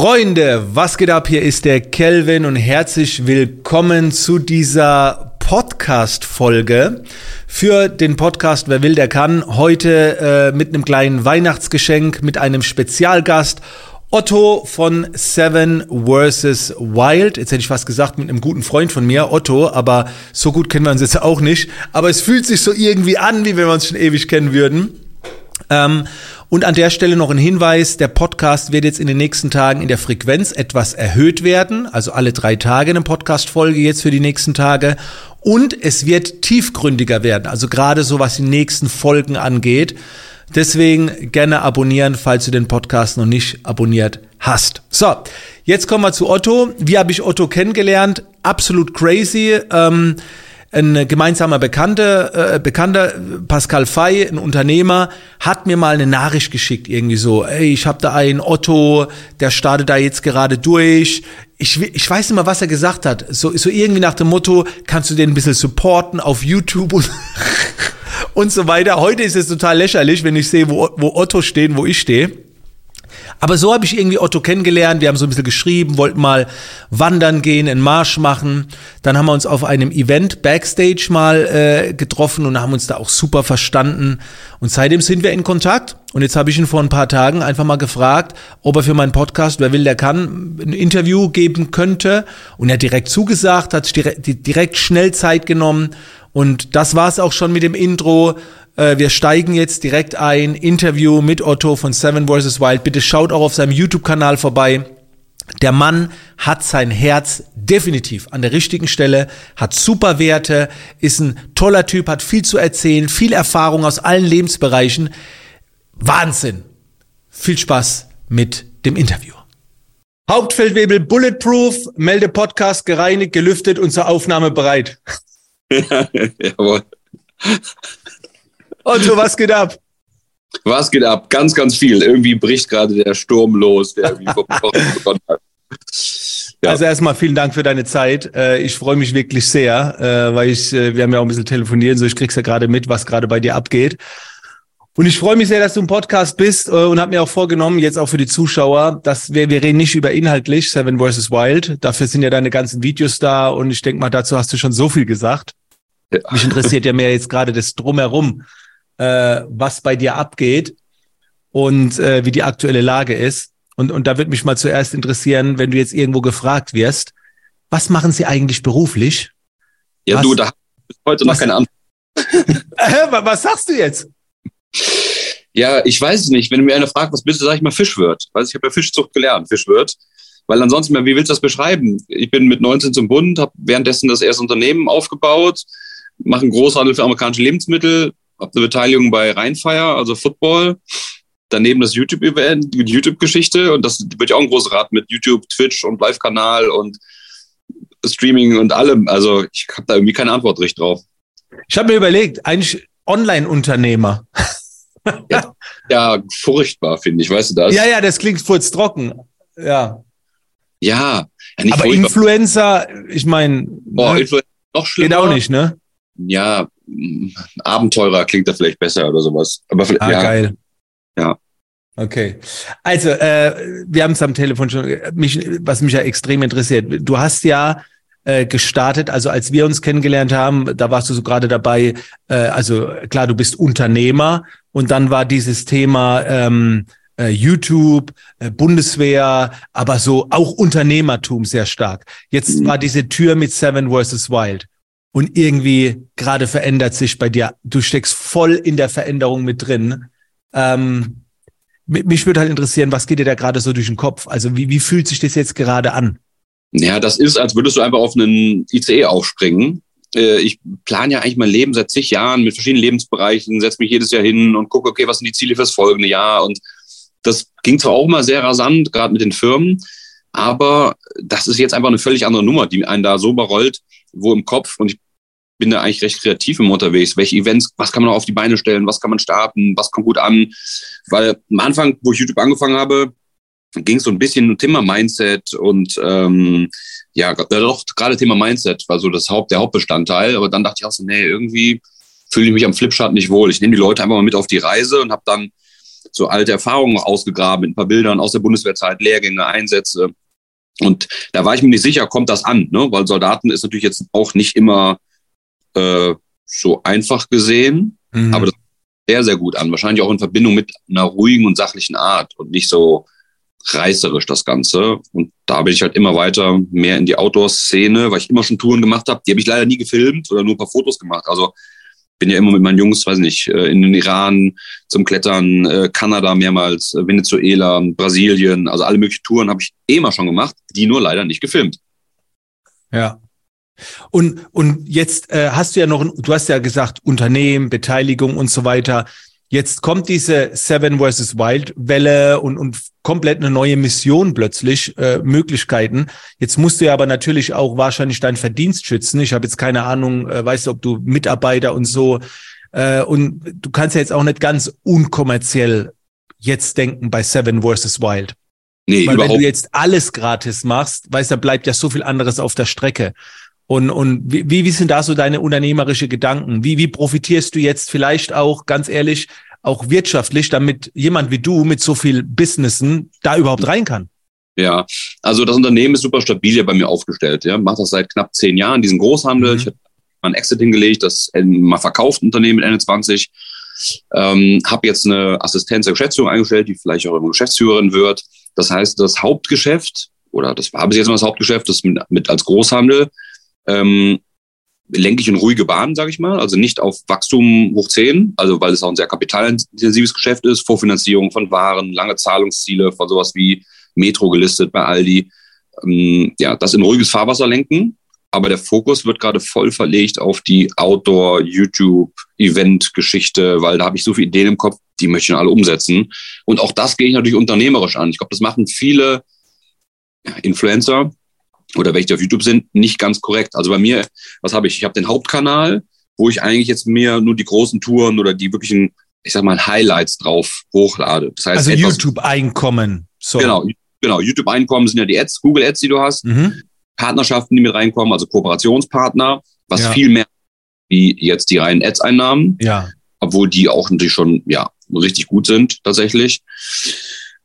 Freunde, was geht ab? Hier ist der Kelvin und herzlich willkommen zu dieser Podcast-Folge für den Podcast Wer will, der kann. Heute äh, mit einem kleinen Weihnachtsgeschenk, mit einem Spezialgast. Otto von Seven vs. Wild. Jetzt hätte ich fast gesagt, mit einem guten Freund von mir, Otto, aber so gut kennen wir uns jetzt auch nicht. Aber es fühlt sich so irgendwie an, wie wenn wir uns schon ewig kennen würden. Ähm, und an der Stelle noch ein Hinweis, der Podcast wird jetzt in den nächsten Tagen in der Frequenz etwas erhöht werden, also alle drei Tage eine Podcast-Folge jetzt für die nächsten Tage. Und es wird tiefgründiger werden, also gerade so was die nächsten Folgen angeht. Deswegen gerne abonnieren, falls du den Podcast noch nicht abonniert hast. So, jetzt kommen wir zu Otto. Wie habe ich Otto kennengelernt? Absolut crazy. Ähm, ein gemeinsamer Bekannter, äh, Bekannter, Pascal Fay, ein Unternehmer, hat mir mal eine Nachricht geschickt, irgendwie so, ey, ich habe da einen Otto, der startet da jetzt gerade durch. Ich, ich weiß nicht mal, was er gesagt hat. So, so irgendwie nach dem Motto, kannst du den ein bisschen supporten auf YouTube und, und so weiter. Heute ist es total lächerlich, wenn ich sehe, wo, wo Otto steht, wo ich stehe. Aber so habe ich irgendwie Otto kennengelernt. Wir haben so ein bisschen geschrieben, wollten mal wandern gehen, einen Marsch machen. Dann haben wir uns auf einem Event Backstage mal äh, getroffen und haben uns da auch super verstanden. Und seitdem sind wir in Kontakt. Und jetzt habe ich ihn vor ein paar Tagen einfach mal gefragt, ob er für meinen Podcast, wer will, der kann, ein Interview geben könnte. Und er hat direkt zugesagt, hat direkt, direkt schnell Zeit genommen. Und das war es auch schon mit dem Intro. Äh, wir steigen jetzt direkt ein. Interview mit Otto von Seven vs. Wild. Bitte schaut auch auf seinem YouTube-Kanal vorbei. Der Mann hat sein Herz definitiv an der richtigen Stelle, hat super Werte, ist ein toller Typ, hat viel zu erzählen, viel Erfahrung aus allen Lebensbereichen. Wahnsinn. Viel Spaß mit dem Interview. Hauptfeldwebel Bulletproof, Melde Podcast gereinigt, gelüftet und zur Aufnahme bereit. Ja, jawohl. Otto, was geht ab? Was geht ab? Ganz, ganz viel. Irgendwie bricht gerade der Sturm los, der irgendwie begonnen hat. Ja. Also erstmal vielen Dank für deine Zeit. Äh, ich freue mich wirklich sehr, äh, weil ich, äh, wir haben ja auch ein bisschen telefoniert, so ich krieg's ja gerade mit, was gerade bei dir abgeht. Und ich freue mich sehr, dass du im Podcast bist und habe mir auch vorgenommen, jetzt auch für die Zuschauer, dass wir, wir reden nicht über inhaltlich Seven vs. Wild. Dafür sind ja deine ganzen Videos da und ich denke mal, dazu hast du schon so viel gesagt. Ja. Mich interessiert ja mehr jetzt gerade das Drumherum äh, was bei dir abgeht und äh, wie die aktuelle Lage ist. Und, und da würde mich mal zuerst interessieren, wenn du jetzt irgendwo gefragt wirst, was machen sie eigentlich beruflich? Ja, was, du, da bis heute noch keine Antwort. was sagst du jetzt? Ja, ich weiß es nicht. Wenn mir einer fragt, was bist du, sag ich mal Fischwirt. Weiß ich habe ja Fischzucht gelernt, Fischwirt. Weil ansonsten, wie willst du das beschreiben? Ich bin mit 19 zum Bund, habe währenddessen das erste Unternehmen aufgebaut, mache einen Großhandel für amerikanische Lebensmittel, habe eine Beteiligung bei Rheinfire, also Football. Daneben das YouTube-Event, YouTube-Geschichte und das wird ja auch ein großes Rad mit YouTube, Twitch und Live-Kanal und Streaming und allem. Also ich habe da irgendwie keine Antwort richtig drauf. Ich habe mir überlegt, eigentlich Online-Unternehmer. Ja, ja, furchtbar, finde ich, weißt du das? Ja, ja, das klingt kurz trocken. Ja. Ja. ja Aber furchtbar. Influencer, ich meine. Boah, ne? Influencer noch schlimmer. Geht auch nicht, ne? Ja, Abenteurer klingt da vielleicht besser oder sowas. Aber vielleicht, ah, ja. geil. Ja. Okay. Also, äh, wir haben es am Telefon schon, mich, was mich ja extrem interessiert. Du hast ja äh, gestartet, also als wir uns kennengelernt haben, da warst du so gerade dabei, äh, also klar, du bist Unternehmer und dann war dieses Thema ähm, äh, YouTube, äh, Bundeswehr, aber so auch Unternehmertum sehr stark. Jetzt mhm. war diese Tür mit Seven vs. Wild und irgendwie gerade verändert sich bei dir. Du steckst voll in der Veränderung mit drin. Ähm, mich würde halt interessieren, was geht dir da gerade so durch den Kopf? Also wie, wie fühlt sich das jetzt gerade an? Ja, das ist, als würdest du einfach auf einen ICE aufspringen. Äh, ich plane ja eigentlich mein Leben seit zig Jahren mit verschiedenen Lebensbereichen, setze mich jedes Jahr hin und gucke, okay, was sind die Ziele fürs folgende Jahr? Und das ging zwar auch mal sehr rasant, gerade mit den Firmen, aber das ist jetzt einfach eine völlig andere Nummer, die einen da so überrollt, wo im Kopf, und ich bin da eigentlich recht kreativ im unterwegs. Welche Events, was kann man noch auf die Beine stellen, was kann man starten, was kommt gut an? Weil am Anfang, wo ich YouTube angefangen habe, ging es so ein bisschen um Thema Mindset und ähm, ja, doch gerade Thema Mindset war so das Haupt, der Hauptbestandteil. Aber dann dachte ich auch so, nee, irgendwie fühle ich mich am Flipchart nicht wohl. Ich nehme die Leute einfach mal mit auf die Reise und habe dann so alte Erfahrungen ausgegraben mit ein paar Bildern aus der Bundeswehrzeit, Lehrgänge, Einsätze. Und da war ich mir nicht sicher, kommt das an, ne? weil Soldaten ist natürlich jetzt auch nicht immer äh, so einfach gesehen, mhm. aber das sehr, sehr gut an. Wahrscheinlich auch in Verbindung mit einer ruhigen und sachlichen Art und nicht so reißerisch das Ganze. Und da bin ich halt immer weiter mehr in die Outdoor-Szene, weil ich immer schon Touren gemacht habe. Die habe ich leider nie gefilmt oder nur ein paar Fotos gemacht. Also bin ja immer mit meinen Jungs, weiß nicht, äh, in den Iran zum Klettern, äh, Kanada mehrmals, äh, Venezuela, Brasilien, also alle möglichen Touren habe ich eh immer schon gemacht, die nur leider nicht gefilmt. Ja. Und, und jetzt äh, hast du ja noch, du hast ja gesagt, Unternehmen, Beteiligung und so weiter. Jetzt kommt diese Seven vs. Wild Welle und, und komplett eine neue Mission plötzlich, äh, Möglichkeiten. Jetzt musst du ja aber natürlich auch wahrscheinlich deinen Verdienst schützen. Ich habe jetzt keine Ahnung, äh, weißt du, ob du Mitarbeiter und so. Äh, und du kannst ja jetzt auch nicht ganz unkommerziell jetzt denken bei Seven vs. Wild. Nee, Weil überhaupt. wenn du jetzt alles gratis machst, weißt du, da bleibt ja so viel anderes auf der Strecke. Und, und wie, wie sind da so deine unternehmerische Gedanken? Wie, wie profitierst du jetzt vielleicht auch, ganz ehrlich, auch wirtschaftlich, damit jemand wie du mit so viel Businessen da überhaupt rein kann? Ja, also das Unternehmen ist super stabil hier bei mir aufgestellt. Ja, macht das seit knapp zehn Jahren, diesen Großhandel. Mhm. Ich habe mal ein Exit hingelegt, das mal verkauft Unternehmen mit Ende 20. Ähm, habe jetzt eine Assistenz der Geschäftsführung eingestellt, die vielleicht auch immer Geschäftsführerin wird. Das heißt, das Hauptgeschäft, oder das war bis jetzt mal das Hauptgeschäft, das mit, mit als Großhandel, ähm, lenke ich in ruhige Bahnen, sage ich mal, also nicht auf Wachstum hoch 10, also weil es auch ein sehr kapitalintensives Geschäft ist, Vorfinanzierung von Waren, lange Zahlungsziele von sowas wie Metro gelistet bei Aldi. Ähm, ja, das in ruhiges Fahrwasser lenken, aber der Fokus wird gerade voll verlegt auf die Outdoor, YouTube, Event-Geschichte, weil da habe ich so viele Ideen im Kopf, die möchte ich alle umsetzen. Und auch das gehe ich natürlich unternehmerisch an. Ich glaube, das machen viele Influencer, oder welche auf YouTube sind, nicht ganz korrekt. Also bei mir, was habe ich? Ich habe den Hauptkanal, wo ich eigentlich jetzt mir nur die großen Touren oder die wirklichen, ich sag mal, Highlights drauf hochlade. Das heißt, also YouTube-Einkommen. So. Genau, genau. YouTube-Einkommen sind ja die Ads, Google Ads, die du hast. Mhm. Partnerschaften, die mit reinkommen, also Kooperationspartner, was ja. viel mehr wie jetzt die reinen Ads-Einnahmen. Ja. Obwohl die auch natürlich schon, ja, richtig gut sind, tatsächlich.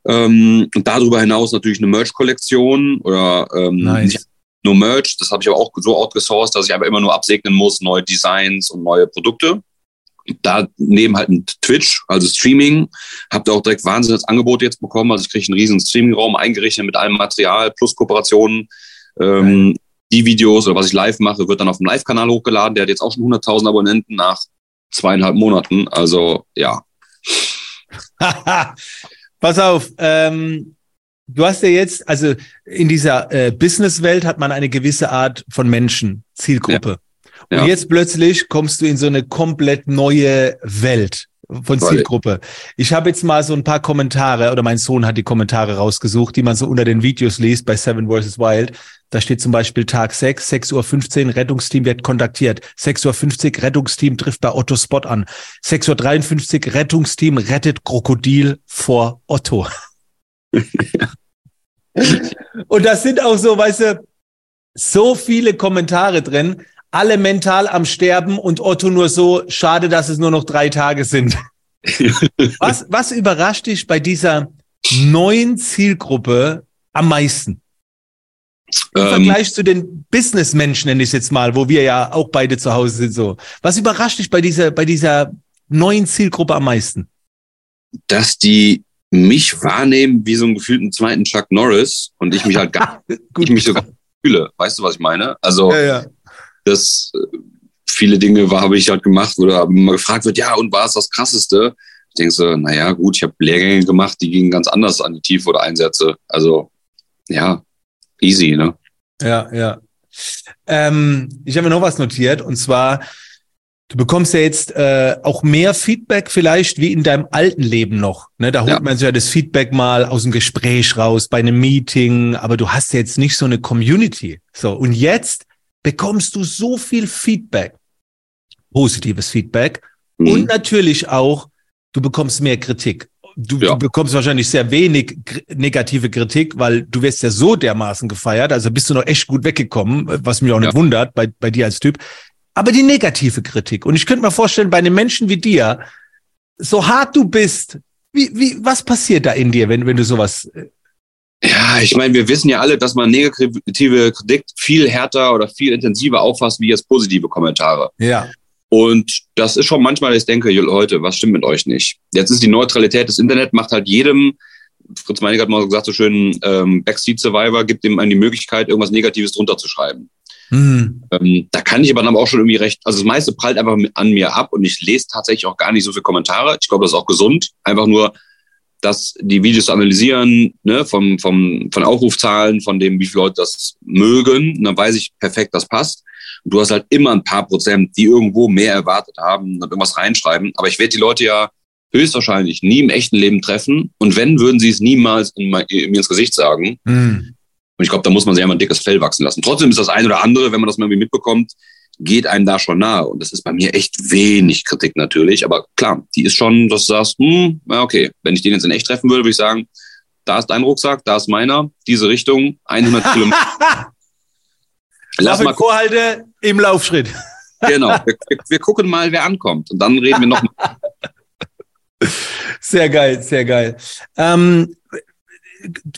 Ähm, und darüber hinaus natürlich eine Merch-Kollektion oder ähm, nice. nur Merch. Das habe ich aber auch so outgesourced, dass ich einfach immer nur absegnen muss, neue Designs und neue Produkte. Da neben halt ein Twitch, also Streaming, habt ihr auch direkt wahnsinniges Angebot jetzt bekommen. Also ich kriege einen riesen Streaming-Raum eingerichtet mit allem Material plus Kooperationen. Ähm, die Videos oder was ich live mache, wird dann auf dem Live-Kanal hochgeladen. Der hat jetzt auch schon 100.000 Abonnenten nach zweieinhalb Monaten. Also ja. Pass auf, ähm, du hast ja jetzt, also in dieser äh, Businesswelt hat man eine gewisse Art von Menschen, Zielgruppe. Ja. Und ja. jetzt plötzlich kommst du in so eine komplett neue Welt von Zielgruppe. Ich habe jetzt mal so ein paar Kommentare, oder mein Sohn hat die Kommentare rausgesucht, die man so unter den Videos liest bei Seven vs. Wild. Da steht zum Beispiel Tag 6, 6.15 Uhr, Rettungsteam wird kontaktiert. 6.50 Uhr, Rettungsteam trifft bei Otto Spot an. 6.53 Uhr, Rettungsteam rettet Krokodil vor Otto. Und das sind auch so, weißt du, so viele Kommentare drin alle mental am Sterben und Otto nur so, schade, dass es nur noch drei Tage sind. was, was überrascht dich bei dieser neuen Zielgruppe am meisten? Im ähm, Vergleich zu den Businessmenschen, nenne ich es jetzt mal, wo wir ja auch beide zu Hause sind, so. Was überrascht dich bei dieser, bei dieser neuen Zielgruppe am meisten? Dass die mich wahrnehmen wie so einen gefühlten zweiten Chuck Norris und ich mich halt gar, ich mich sogar fühle. Weißt du, was ich meine? Also, ja, ja dass äh, viele Dinge habe ich halt gemacht oder mal gefragt wird, ja, und war es das Krasseste? Ich denke so, naja, gut, ich habe Lehrgänge gemacht, die gingen ganz anders an die Tiefe oder Einsätze. Also, ja, easy, ne? Ja, ja. Ähm, ich habe mir noch was notiert und zwar, du bekommst ja jetzt äh, auch mehr Feedback vielleicht wie in deinem alten Leben noch. Ne? Da holt ja. man sich ja das Feedback mal aus dem Gespräch raus, bei einem Meeting, aber du hast ja jetzt nicht so eine Community. So, und jetzt bekommst du so viel Feedback, positives Feedback mhm. und natürlich auch, du bekommst mehr Kritik. Du, ja. du, bekommst wahrscheinlich sehr wenig negative Kritik, weil du wirst ja so dermaßen gefeiert, also bist du noch echt gut weggekommen, was mich auch ja. nicht wundert bei, bei dir als Typ. Aber die negative Kritik. Und ich könnte mir vorstellen, bei einem Menschen wie dir, so hart du bist, Wie, wie, was passiert da in dir, wenn, wenn du sowas äh, ja, ich meine, wir wissen ja alle, dass man negative Kritik viel härter oder viel intensiver auffasst wie jetzt positive Kommentare. Ja. Und das ist schon manchmal, ich denke, Leute, was stimmt mit euch nicht? Jetzt ist die Neutralität des Internet, macht halt jedem, Fritz Meinig hat mal gesagt, so schön, ähm, Backseat Survivor gibt ihm die Möglichkeit, irgendwas Negatives drunter zu schreiben. Mhm. Ähm, da kann ich aber dann auch schon irgendwie recht, also das meiste prallt einfach an mir ab und ich lese tatsächlich auch gar nicht so viele Kommentare. Ich glaube, das ist auch gesund. Einfach nur, dass die Videos analysieren, ne, vom, vom, von Aufrufzahlen, von dem, wie viele Leute das mögen. Und dann weiß ich perfekt, das passt. Und du hast halt immer ein paar Prozent, die irgendwo mehr erwartet haben und irgendwas reinschreiben. Aber ich werde die Leute ja höchstwahrscheinlich nie im echten Leben treffen. Und wenn, würden sie es niemals in mein, mir ins Gesicht sagen. Mhm. Und ich glaube, da muss man sich einmal ein dickes Fell wachsen lassen. Trotzdem ist das ein oder andere, wenn man das mal irgendwie mitbekommt, geht einem da schon nahe. Und das ist bei mir echt wenig Kritik natürlich. Aber klar, die ist schon, dass du sagst, hm, okay, wenn ich den jetzt in echt treffen würde, würde ich sagen, da ist dein Rucksack, da ist meiner, diese Richtung, 100 Kilometer. Lass mal Vorhalte im Laufschritt. genau, wir, wir, gucken mal, wer ankommt. Und dann reden wir noch mal. Sehr geil, sehr geil. Ähm,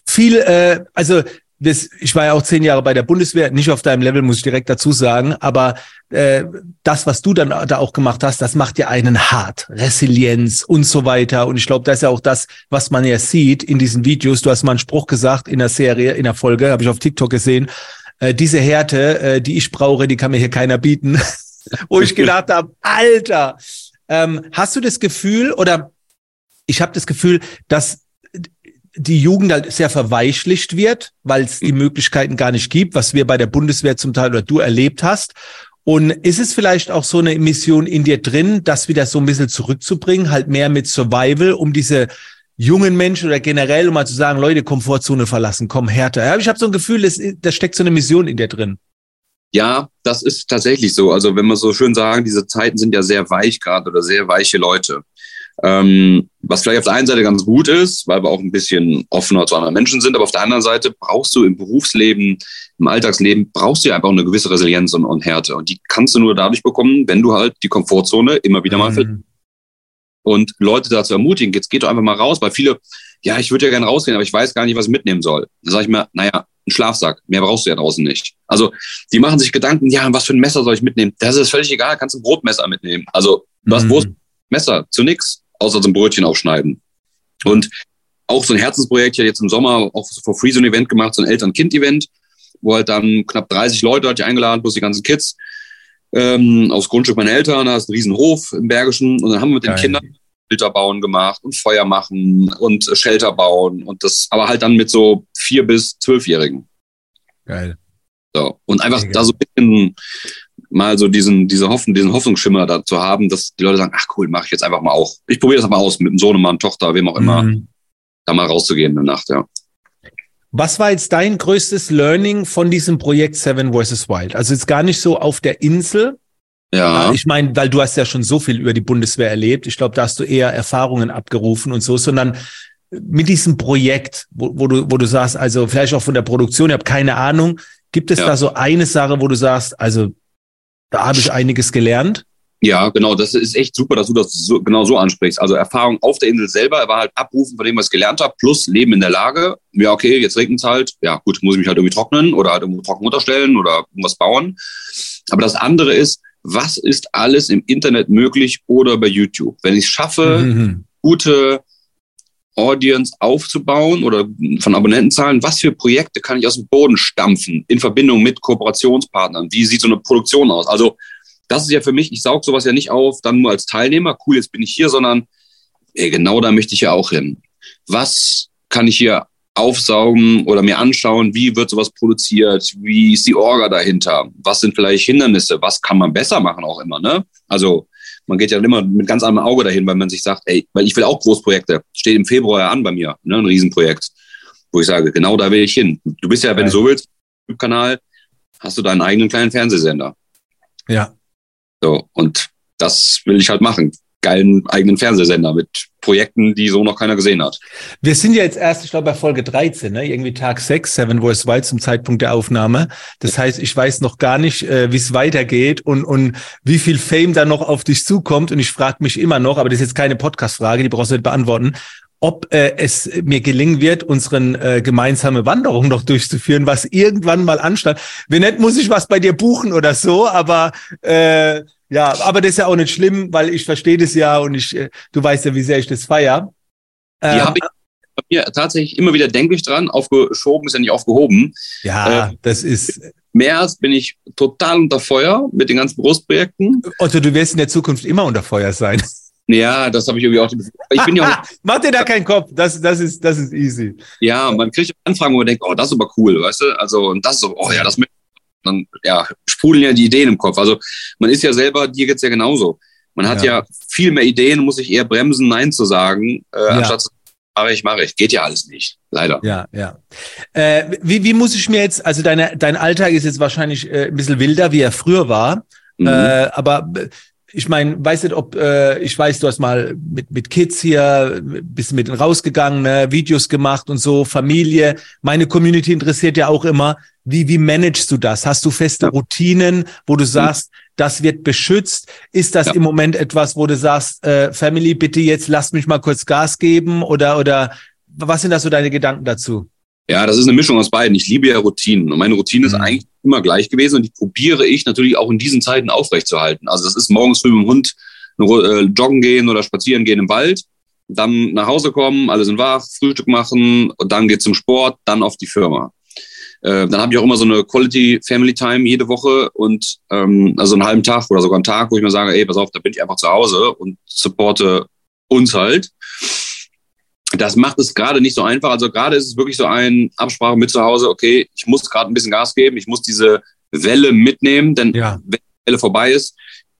viel, äh, also das, ich war ja auch zehn Jahre bei der Bundeswehr, nicht auf deinem Level, muss ich direkt dazu sagen, aber äh, das, was du dann da auch gemacht hast, das macht ja einen hart. Resilienz und so weiter. Und ich glaube, das ist ja auch das, was man ja sieht in diesen Videos. Du hast mal einen Spruch gesagt in der Serie, in der Folge, habe ich auf TikTok gesehen. Äh, diese Härte, äh, die ich brauche, die kann mir hier keiner bieten. Wo ich gedacht habe, Alter, ähm, hast du das Gefühl oder ich habe das Gefühl, dass die Jugend halt sehr verweichlicht wird, weil es die Möglichkeiten gar nicht gibt, was wir bei der Bundeswehr zum Teil oder du erlebt hast. Und ist es vielleicht auch so eine Mission in dir drin, das wieder so ein bisschen zurückzubringen, halt mehr mit Survival, um diese jungen Menschen oder generell, um mal zu sagen, Leute, Komfortzone verlassen, komm härter. Ja, ich habe so ein Gefühl, das, da steckt so eine Mission in dir drin. Ja, das ist tatsächlich so. Also wenn wir so schön sagen, diese Zeiten sind ja sehr weich gerade oder sehr weiche Leute. Ähm, was vielleicht auf der einen Seite ganz gut ist, weil wir auch ein bisschen offener zu anderen Menschen sind, aber auf der anderen Seite brauchst du im Berufsleben, im Alltagsleben, brauchst du einfach eine gewisse Resilienz und, und Härte. Und die kannst du nur dadurch bekommen, wenn du halt die Komfortzone immer wieder mal mhm. Und Leute dazu ermutigen, jetzt geht doch einfach mal raus, weil viele, ja, ich würde ja gerne rausgehen, aber ich weiß gar nicht, was ich mitnehmen soll. Da sage ich mir, naja, ein Schlafsack, mehr brauchst du ja draußen nicht. Also die machen sich Gedanken, ja, was für ein Messer soll ich mitnehmen? Das ist völlig egal, kannst ein Brotmesser mitnehmen. Also du hast mhm. Wurstmesser zu nix außer so ein Brötchen aufschneiden. Und auch so ein Herzensprojekt, ja jetzt im Sommer auch for free so ein Event gemacht, so ein Eltern-Kind-Event, wo halt dann knapp 30 Leute hatte ich eingeladen, plus die ganzen Kids, ähm, aufs Grundstück meiner Eltern, da ist ein Riesenhof im Bergischen und dann haben wir mit den Geil. Kindern Filter bauen gemacht und Feuer machen und Shelter bauen und das, aber halt dann mit so vier bis zwölfjährigen. Geil. So. Und einfach Geil. da so ein bisschen mal so diesen, diese Hoffen, diesen Hoffnungsschimmer da zu haben, dass die Leute sagen, ach cool, mache ich jetzt einfach mal auch. Ich probiere das mal aus mit dem Sohnemann, Tochter, wem auch immer, mhm. da mal rauszugehen in der Nacht, ja. Was war jetzt dein größtes Learning von diesem Projekt Seven vs. Wild? Also jetzt gar nicht so auf der Insel. Ja. Ich meine, weil du hast ja schon so viel über die Bundeswehr erlebt. Ich glaube, da hast du eher Erfahrungen abgerufen und so, sondern mit diesem Projekt, wo, wo du, wo du sagst, also vielleicht auch von der Produktion, ich habe keine Ahnung. Gibt es ja. da so eine Sache, wo du sagst, also da habe ich einiges gelernt. Ja, genau. Das ist echt super, dass du das so, genau so ansprichst. Also Erfahrung auf der Insel selber war halt abrufen von dem, was ich gelernt habe, plus Leben in der Lage. Ja, okay, jetzt regnet es halt. Ja, gut, muss ich mich halt irgendwie trocknen oder halt irgendwo trocken unterstellen oder irgendwas bauen. Aber das andere ist, was ist alles im Internet möglich oder bei YouTube? Wenn ich es schaffe, mhm. gute Audience aufzubauen oder von Abonnentenzahlen, was für Projekte kann ich aus dem Boden stampfen in Verbindung mit Kooperationspartnern? Wie sieht so eine Produktion aus? Also das ist ja für mich, ich saug sowas ja nicht auf, dann nur als Teilnehmer, cool, jetzt bin ich hier, sondern ey, genau da möchte ich ja auch hin. Was kann ich hier aufsaugen oder mir anschauen, wie wird sowas produziert, wie ist die Orga dahinter, was sind vielleicht Hindernisse, was kann man besser machen auch immer, ne? Also man geht ja immer mit ganz anderem Auge dahin, weil man sich sagt, ey, weil ich will auch Großprojekte. Steht im Februar ja an bei mir, ne, ein Riesenprojekt, wo ich sage, genau da will ich hin. Du bist ja, wenn du so willst, YouTube-Kanal, hast du deinen eigenen kleinen Fernsehsender. Ja. So, und das will ich halt machen geilen eigenen Fernsehsender mit Projekten, die so noch keiner gesehen hat. Wir sind ja jetzt erst, ich glaube, bei Folge 13, ne? irgendwie Tag 6, Seven Voice Wild zum Zeitpunkt der Aufnahme. Das heißt, ich weiß noch gar nicht, äh, wie es weitergeht und, und wie viel Fame da noch auf dich zukommt. Und ich frage mich immer noch, aber das ist jetzt keine Podcast-Frage, die brauchst du nicht beantworten. Ob äh, es mir gelingen wird, unseren äh, gemeinsame Wanderung noch durchzuführen, was irgendwann mal anstand. Wenn nicht, muss ich was bei dir buchen oder so, aber äh, ja, aber das ist ja auch nicht schlimm, weil ich verstehe das ja und ich, äh, du weißt ja, wie sehr ich das feier. Die ähm, habe ich bei mir tatsächlich immer wieder denke ich dran, aufgeschoben ist ja nicht aufgehoben. Ja, äh, das ist. März bin ich total unter Feuer mit den ganzen Brustprojekten. Otto, du wirst in der Zukunft immer unter Feuer sein. Ja, das habe ich irgendwie auch. Ich bin ja auch, Mach dir da keinen Kopf, das, das, ist, das ist easy. Ja, man kriegt Anfragen, wo man denkt, oh, das ist aber cool, weißt du? Also, und das ist so, oh ja, das. Dann ja, sprudeln ja die Ideen im Kopf. Also, man ist ja selber, dir geht's ja genauso. Man hat ja, ja viel mehr Ideen, muss sich eher bremsen, Nein zu sagen, äh, ja. anstatt zu mache ich, mache ich. Geht ja alles nicht, leider. Ja, ja. Äh, wie, wie muss ich mir jetzt, also deine, dein Alltag ist jetzt wahrscheinlich äh, ein bisschen wilder, wie er früher war. Mhm. Äh, aber ich meine, weiß nicht, ob äh, ich weiß, du hast mal mit mit Kids hier bist mit denen rausgegangen, ne, Videos gemacht und so, Familie. Meine Community interessiert ja auch immer, wie wie managst du das? Hast du feste ja. Routinen, wo du sagst, mhm. das wird beschützt? Ist das ja. im Moment etwas, wo du sagst, äh, Family, bitte jetzt lass mich mal kurz Gas geben oder oder was sind da so deine Gedanken dazu? Ja, das ist eine Mischung aus beiden. Ich liebe ja Routinen und meine Routine mhm. ist eigentlich immer gleich gewesen und die probiere ich natürlich auch in diesen Zeiten aufrechtzuerhalten. Also das ist morgens früh mit dem Hund äh, joggen gehen oder spazieren gehen im Wald, dann nach Hause kommen, alle sind wach, Frühstück machen und dann geht zum Sport, dann auf die Firma. Äh, dann habe ich auch immer so eine Quality Family Time jede Woche und ähm, also einen halben Tag oder sogar einen Tag, wo ich mir sage, ey, pass auf, da bin ich einfach zu Hause und supporte uns halt. Das macht es gerade nicht so einfach. Also gerade ist es wirklich so ein Absprache mit zu Hause, okay, ich muss gerade ein bisschen Gas geben, ich muss diese Welle mitnehmen, denn ja. wenn die Welle vorbei ist,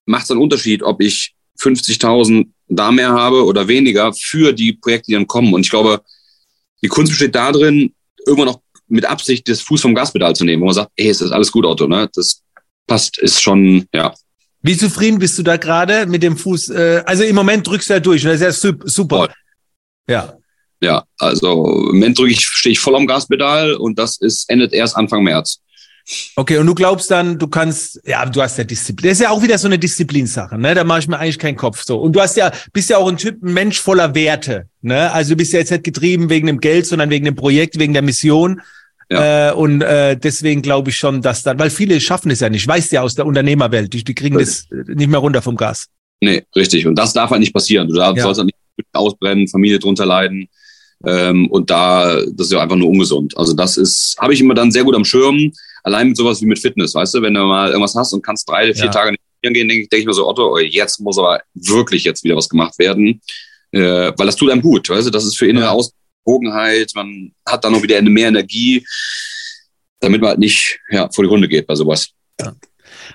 macht es einen Unterschied, ob ich 50.000 da mehr habe oder weniger für die Projekte, die dann kommen. Und ich glaube, die Kunst besteht darin, irgendwann auch mit Absicht das Fuß vom Gaspedal zu nehmen, wo man sagt, ey, es ist alles gut, Auto, ne? Das passt, ist schon, ja. Wie zufrieden bist du da gerade mit dem Fuß? Äh, also im Moment drückst du ja durch, das ist ja super. Voll. Ja. Ja, also im Moment drücke ich, stehe ich voll am Gaspedal und das ist, endet erst Anfang März. Okay, und du glaubst dann, du kannst, ja, du hast ja Disziplin. Das ist ja auch wieder so eine Disziplinsache, ne? Da mache ich mir eigentlich keinen Kopf so. Und du hast ja, bist ja auch ein Typ, ein Mensch voller Werte, ne? Also du bist ja jetzt nicht getrieben wegen dem Geld, sondern wegen dem Projekt, wegen der Mission. Ja. Äh, und äh, deswegen glaube ich schon, dass dann, weil viele schaffen es ja nicht, weißt ja aus der Unternehmerwelt, die, die kriegen das nicht mehr runter vom Gas. Nee, richtig. Und das darf halt nicht passieren. Du darfst, ja. sollst halt nicht ausbrennen, Familie drunter leiden. Ähm, und da, das ist ja einfach nur ungesund. Also das ist, habe ich immer dann sehr gut am Schirm. Allein mit sowas wie mit Fitness, weißt du, wenn du mal irgendwas hast und kannst drei, vier ja. Tage nicht gehen, denke denk ich mir so, Otto, jetzt muss aber wirklich jetzt wieder was gemacht werden. Äh, weil das tut einem gut, weißt du, das ist für innere ja. Ausgewogenheit, man hat dann noch wieder mehr Energie, damit man halt nicht ja, vor die Hunde geht bei sowas. Ja.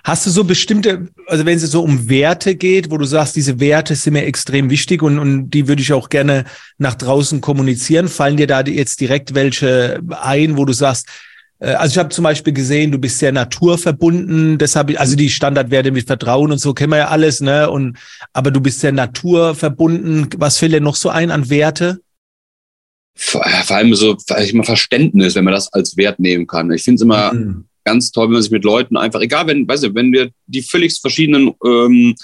Hast du so bestimmte, also wenn es so um Werte geht, wo du sagst, diese Werte sind mir extrem wichtig und, und die würde ich auch gerne nach draußen kommunizieren, fallen dir da jetzt direkt welche ein, wo du sagst, äh, also ich habe zum Beispiel gesehen, du bist sehr naturverbunden, deshalb, also die Standardwerte mit Vertrauen und so kennen wir ja alles, ne? Und aber du bist sehr naturverbunden. Was fällt dir noch so ein an Werte? Vor, vor allem so, ich mal Verständnis, wenn man das als Wert nehmen kann. Ich finde es immer mhm ganz toll, wenn man sich mit Leuten einfach, egal, wenn, weißt du, wenn wir die völlig verschiedenen ähm,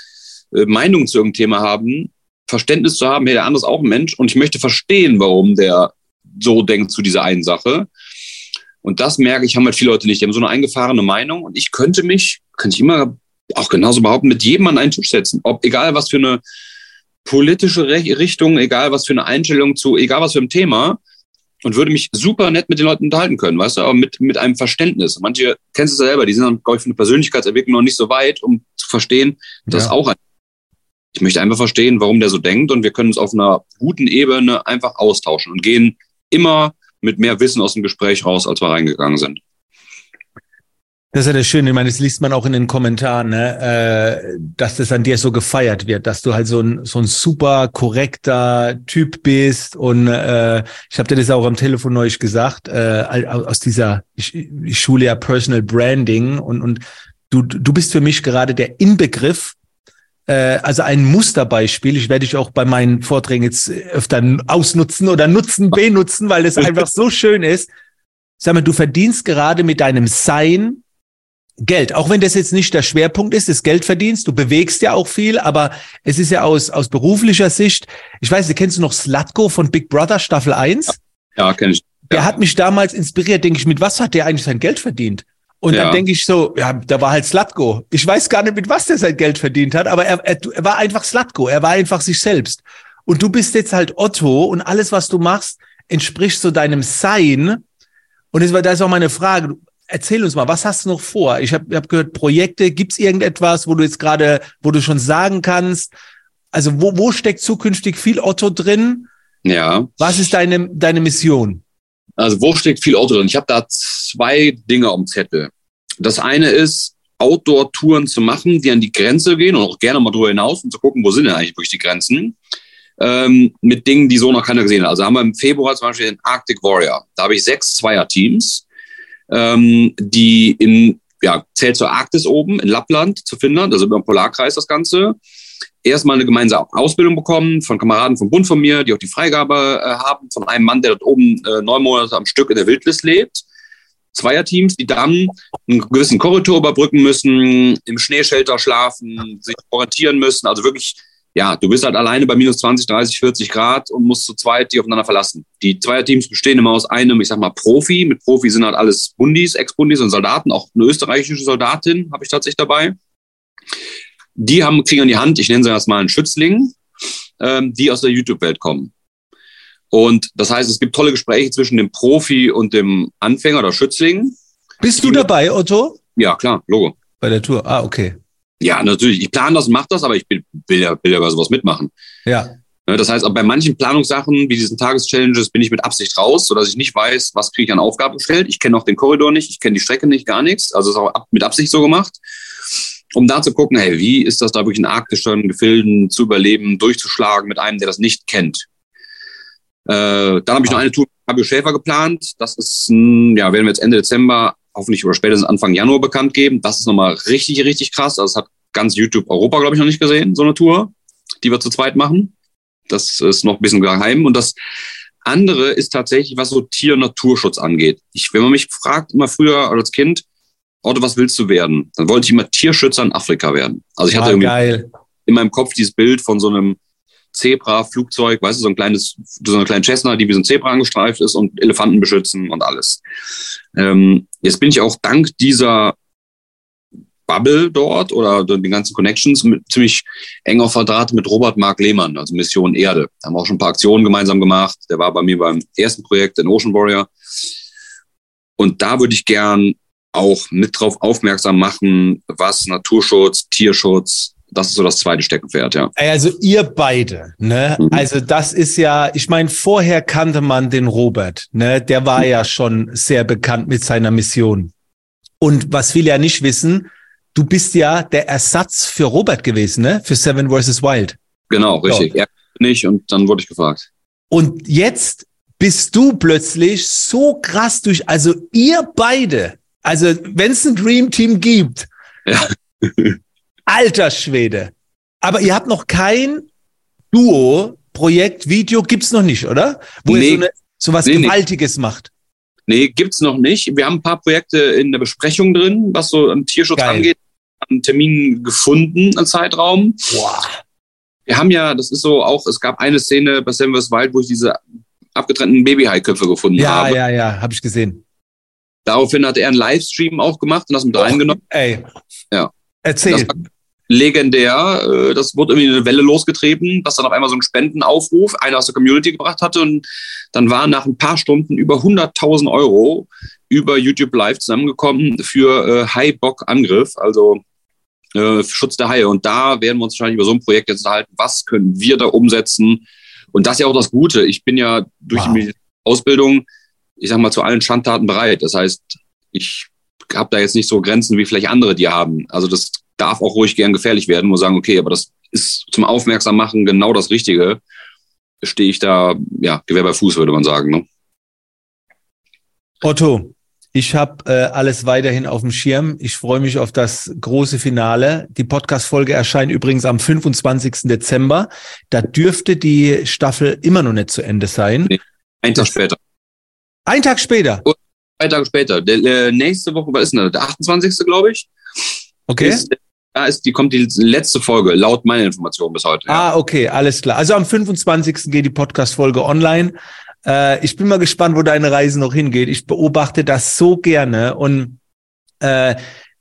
äh, Meinungen zu irgendeinem Thema haben, Verständnis zu haben, hey, der andere ist auch ein Mensch und ich möchte verstehen, warum der so denkt zu dieser einen Sache. Und das merke ich, haben halt viele Leute nicht. Die haben so eine eingefahrene Meinung und ich könnte mich, könnte ich immer auch genauso behaupten, mit jedem an einen Tisch setzen. Ob egal was für eine politische Richtung, egal was für eine Einstellung zu, egal was für ein Thema und würde mich super nett mit den Leuten unterhalten können, weißt du, aber mit, mit einem Verständnis. Manche kennst du selber, die sind dann, glaube ich, für eine Persönlichkeitsentwicklung noch nicht so weit, um zu verstehen, dass ja. auch ein ich möchte einfach verstehen, warum der so denkt und wir können uns auf einer guten Ebene einfach austauschen und gehen immer mit mehr Wissen aus dem Gespräch raus, als wir reingegangen sind. Das ist ja das Schöne, ich meine, das liest man auch in den Kommentaren, ne? äh, dass das an dir so gefeiert wird, dass du halt so ein, so ein super korrekter Typ bist. Und äh, ich habe dir das auch am Telefon neulich gesagt, äh, aus dieser, ich, ich schule ja Personal Branding und, und du, du bist für mich gerade der Inbegriff, äh, also ein Musterbeispiel. Ich werde dich auch bei meinen Vorträgen jetzt öfter ausnutzen oder nutzen, benutzen, weil es einfach so schön ist. Sag mal, du verdienst gerade mit deinem Sein Geld, auch wenn das jetzt nicht der Schwerpunkt ist, das Geldverdienst, du bewegst ja auch viel, aber es ist ja aus, aus beruflicher Sicht, ich weiß, kennst du noch Slatko von Big Brother Staffel 1? Ja, kenn ich. Der hat mich damals inspiriert, denke ich, mit was hat der eigentlich sein Geld verdient? Und ja. dann denke ich so, ja, da war halt Slatko. Ich weiß gar nicht, mit was der sein Geld verdient hat, aber er, er, er war einfach Slatko, er war einfach sich selbst. Und du bist jetzt halt Otto und alles, was du machst, entspricht so deinem Sein. Und das war, da ist auch meine Frage. Erzähl uns mal, was hast du noch vor? Ich habe hab gehört, Projekte, gibt's irgendetwas, wo du jetzt gerade, wo du schon sagen kannst, also wo, wo steckt zukünftig viel Otto drin? Ja. Was ist deine, deine Mission? Also wo steckt viel Otto drin? Ich habe da zwei Dinge am Zettel. Das eine ist, Outdoor-Touren zu machen, die an die Grenze gehen und auch gerne mal drüber hinaus und zu gucken, wo sind denn eigentlich wirklich die Grenzen ähm, mit Dingen, die so noch keiner gesehen hat. Also haben wir im Februar zum Beispiel den Arctic Warrior. Da habe ich sechs Zweierteams, ähm, die in, ja, zählt zur Arktis oben, in Lappland zu Finnland, also über den Polarkreis das Ganze. Erstmal eine gemeinsame Ausbildung bekommen von Kameraden vom Bund von mir, die auch die Freigabe äh, haben, von einem Mann, der dort oben äh, neun Monate am Stück in der Wildnis lebt. Zweierteams, die dann einen gewissen Korridor überbrücken müssen, im Schneeshelter schlafen, sich orientieren müssen, also wirklich ja, du bist halt alleine bei minus 20, 30, 40 Grad und musst zu zweit die aufeinander verlassen. Die Zweierteams bestehen immer aus einem, ich sag mal, Profi. Mit Profi sind halt alles Bundis, Ex-Bundis und Soldaten. Auch eine österreichische Soldatin habe ich tatsächlich dabei. Die haben, kriegen an die Hand, ich nenne sie erstmal einen Schützling, ähm, die aus der YouTube-Welt kommen. Und das heißt, es gibt tolle Gespräche zwischen dem Profi und dem Anfänger oder Schützling. Bist du dabei, Otto? Ja, klar, Logo. Bei der Tour. Ah, okay. Ja, natürlich. Ich plane das und mache das, aber ich will, will, ja, will ja bei sowas mitmachen. Ja. Ne, das heißt, auch bei manchen Planungssachen wie diesen Tageschallenges bin ich mit Absicht raus, sodass ich nicht weiß, was kriege ich an Aufgaben gestellt. Ich kenne auch den Korridor nicht, ich kenne die Strecke nicht, gar nichts. Also ist auch mit Absicht so gemacht, um da zu gucken, hey, wie ist das da wirklich in arktischen Gefilden zu überleben, durchzuschlagen mit einem, der das nicht kennt. Äh, dann habe ich noch eine Tour mit Fabio Schäfer geplant. Das ist, ja, werden wir jetzt Ende Dezember hoffentlich oder spätestens Anfang Januar bekannt geben. Das ist nochmal richtig, richtig krass. Also es hat ganz YouTube Europa, glaube ich, noch nicht gesehen, so eine Tour, die wir zu zweit machen. Das ist noch ein bisschen geheim. Und das andere ist tatsächlich, was so Tier- und Naturschutz angeht. Ich, wenn man mich fragt, immer früher als Kind, Otto, was willst du werden? Dann wollte ich immer Tierschützer in Afrika werden. Also ich hatte ah, irgendwie geil. in meinem Kopf dieses Bild von so einem Zebra-Flugzeug, weißt du, so ein kleines, so eine kleine Cessna, die wie so ein Zebra angestreift ist und Elefanten beschützen und alles. Ähm, jetzt bin ich auch dank dieser Bubble dort oder den ganzen Connections mit ziemlich enger Verdraht mit Robert Mark Lehmann, also Mission Erde. Da haben wir auch schon ein paar Aktionen gemeinsam gemacht. Der war bei mir beim ersten Projekt in Ocean Warrior. Und da würde ich gern auch mit drauf aufmerksam machen, was Naturschutz, Tierschutz, das ist so das zweite Steckenpferd, ja. Also ihr beide, ne? Mhm. Also das ist ja, ich meine, vorher kannte man den Robert, ne? Der war mhm. ja schon sehr bekannt mit seiner Mission. Und was viele ja nicht wissen, du bist ja der Ersatz für Robert gewesen, ne? Für Seven vs. Wild. Genau, richtig. So. Er nicht und dann wurde ich gefragt. Und jetzt bist du plötzlich so krass durch, also ihr beide, also wenn es ein Dream Team gibt, ja. alter Schwede. Aber ihr habt noch kein Duo, Projekt, Video gibt's noch nicht, oder? Wo nee. ihr so, eine, so was nee, Gewaltiges nee. macht. Nee, gibt's noch nicht. Wir haben ein paar Projekte in der Besprechung drin, was so am Tierschutz Geil. angeht. Einen Termin gefunden, einen Zeitraum. Boah. Wir haben ja, das ist so auch, es gab eine Szene bei Sam vs. Wild, wo ich diese abgetrennten Babyhaiköpfe gefunden ja, habe. Ja, ja, ja, habe ich gesehen. Daraufhin hat er einen Livestream auch gemacht und das mit reingenommen. Ey. Ja. Erzähl legendär. Äh, das wurde irgendwie eine Welle losgetreten, dass dann auf einmal so ein Spendenaufruf einer aus der Community gebracht hatte und dann waren nach ein paar Stunden über 100.000 Euro über YouTube Live zusammengekommen für äh, Hai-Bock-Angriff, also äh, Schutz der Haie. Und da werden wir uns wahrscheinlich über so ein Projekt jetzt unterhalten. Was können wir da umsetzen? Und das ist ja auch das Gute. Ich bin ja durch wow. die Ausbildung, ich sag mal, zu allen Schandtaten bereit. Das heißt, ich habe da jetzt nicht so Grenzen wie vielleicht andere die haben. Also das darf auch ruhig gern gefährlich werden, muss sagen, okay, aber das ist zum Aufmerksam machen genau das Richtige. Stehe ich da, ja, Gewehr bei Fuß, würde man sagen. Ne? Otto, ich habe äh, alles weiterhin auf dem Schirm. Ich freue mich auf das große Finale. Die Podcast-Folge erscheint übrigens am 25. Dezember. Da dürfte die Staffel immer noch nicht zu Ende sein. Nee, ein Tag später. Ein Tag später. Zwei Tage später. Der, äh, nächste Woche, was ist denn das? Der 28. glaube ich. Okay. Ist, da ist die, kommt die letzte Folge, laut meiner Information bis heute. Ja. Ah, okay, alles klar. Also am 25. geht die Podcast-Folge online. Äh, ich bin mal gespannt, wo deine Reise noch hingeht. Ich beobachte das so gerne und äh,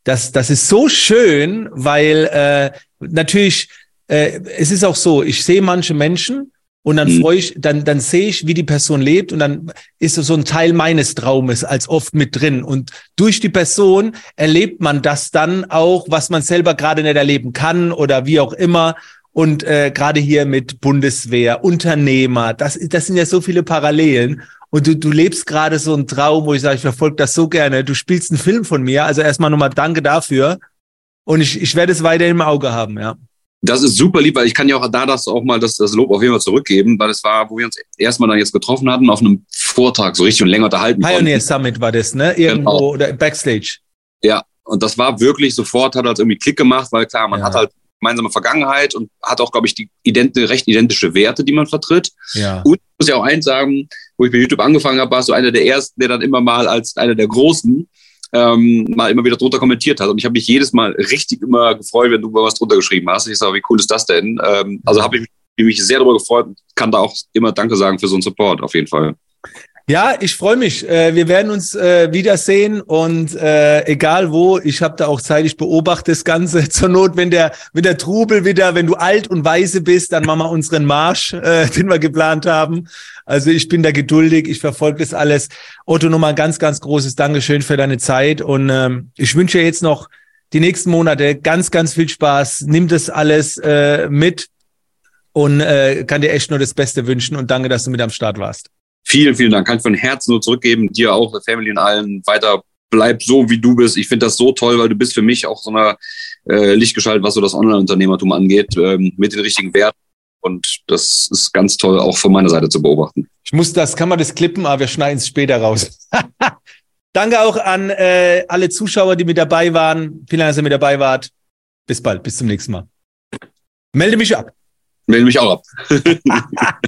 das, das ist so schön, weil äh, natürlich, äh, es ist auch so, ich sehe manche Menschen, und dann mhm. freue ich, dann, dann sehe ich, wie die Person lebt und dann ist so ein Teil meines Traumes als oft mit drin. Und durch die Person erlebt man das dann auch, was man selber gerade nicht erleben kann oder wie auch immer. Und äh, gerade hier mit Bundeswehr, Unternehmer, das, das sind ja so viele Parallelen. Und du, du lebst gerade so einen Traum, wo ich sage, ich verfolge das so gerne. Du spielst einen Film von mir. Also erstmal nochmal danke dafür. Und ich, ich werde es weiter im Auge haben, ja. Das ist super lieb, weil ich kann ja auch da das auch mal das, das Lob auf jeden Fall zurückgeben, weil es war, wo wir uns erstmal dann jetzt getroffen hatten, auf einem Vortrag so richtig und länger unterhalten Pioneer konnten. Summit war das, ne? Irgendwo genau. oder Backstage. Ja, und das war wirklich sofort, hat halt irgendwie Klick gemacht, weil klar, man ja. hat halt gemeinsame Vergangenheit und hat auch, glaube ich, die ident recht identische Werte, die man vertritt. Ja. Und ich muss ja auch eins sagen, wo ich bei YouTube angefangen habe, warst du einer der ersten, der dann immer mal als einer der Großen ähm, mal immer wieder drunter kommentiert hat. Und ich habe mich jedes Mal richtig immer gefreut, wenn du mal was drunter geschrieben hast. Ich sage, wie cool ist das denn? Ähm, also habe ich mich sehr darüber gefreut und kann da auch immer Danke sagen für so einen Support, auf jeden Fall. Ja, ich freue mich. Äh, wir werden uns äh, wiedersehen und äh, egal wo, ich habe da auch Zeit, ich beobachte das Ganze. Zur Not, wenn der, wenn der Trubel wieder, wenn du alt und weise bist, dann machen wir unseren Marsch, den wir geplant haben. Also ich bin da geduldig, ich verfolge das alles. Otto, nochmal ein ganz, ganz großes Dankeschön für deine Zeit und ähm, ich wünsche jetzt noch die nächsten Monate ganz, ganz viel Spaß. Nimm das alles äh, mit und äh, kann dir echt nur das Beste wünschen und danke, dass du mit am Start warst. Vielen, vielen Dank. Kann ich von Herzen nur zurückgeben. Dir auch, der Family und allen. Weiter bleib so, wie du bist. Ich finde das so toll, weil du bist für mich auch so eine äh, Lichtgestalt, was so das Online-Unternehmertum angeht, ähm, mit den richtigen Werten. Und das ist ganz toll, auch von meiner Seite zu beobachten. Ich muss das, kann man das klippen, aber wir schneiden es später raus. Danke auch an äh, alle Zuschauer, die mit dabei waren. Vielen Dank, dass ihr mit dabei wart. Bis bald, bis zum nächsten Mal. Melde mich ab. Melde mich auch ab.